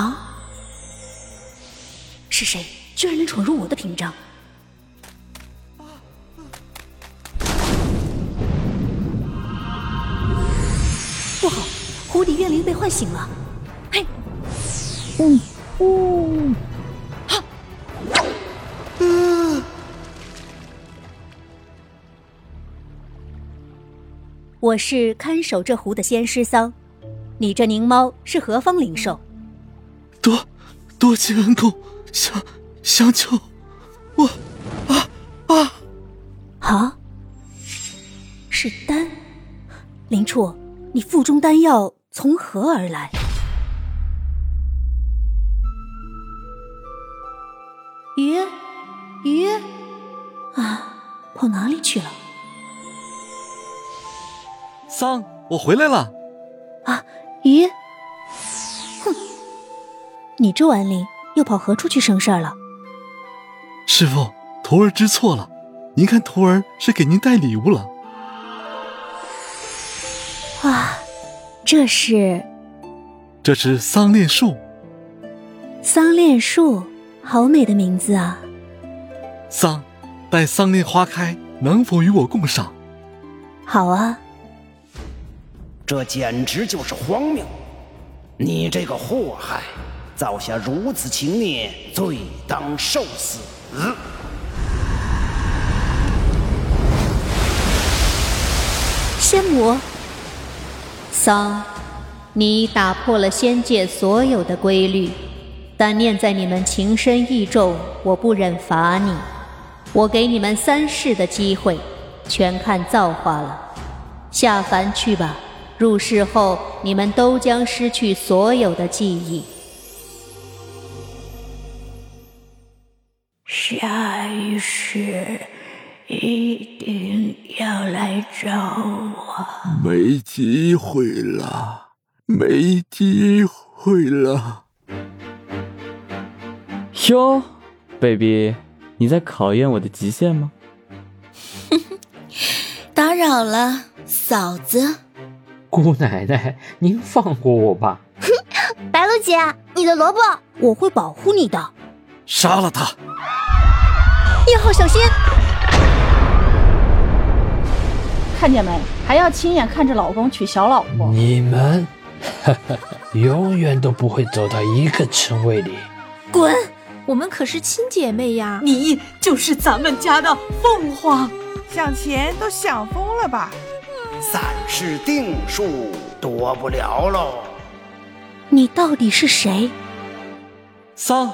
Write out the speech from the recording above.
啊！是谁居然能闯入我的屏障？不好，湖底怨灵被唤醒了！嘿，嗯，嗯。我是看守这湖的仙师桑，你这狞猫是何方灵兽？多多谢恩公相相救，我啊啊啊！是丹林处，你腹中丹药从何而来？鱼鱼啊，跑哪里去了？桑，我回来了。啊，鱼！哼，你这顽灵又跑何处去生事儿了？师傅，徒儿知错了。您看，徒儿是给您带礼物了。哇，这是？这是桑恋树。桑恋树，好美的名字啊！桑，待桑恋花开，能否与我共赏？好啊。这简直就是荒谬！你这个祸害，造下如此情孽，罪当受死。仙魔，桑，你打破了仙界所有的规律，但念在你们情深义重，我不忍罚你。我给你们三世的机会，全看造化了。下凡去吧。入世后，你们都将失去所有的记忆。下一世一定要来找我。没机会了，没机会了。哟，baby，你在考验我的极限吗？打扰了，嫂子。姑奶奶，您放过我吧！哼，白露姐，你的萝卜，我会保护你的。杀了他！一号小心！看见没？还要亲眼看着老公娶小老婆。你们，永远都不会走到一个称谓里。滚！我们可是亲姐妹呀！你就是咱们家的凤凰，想钱都想疯了吧？三世定数，躲不了喽。你到底是谁？桑。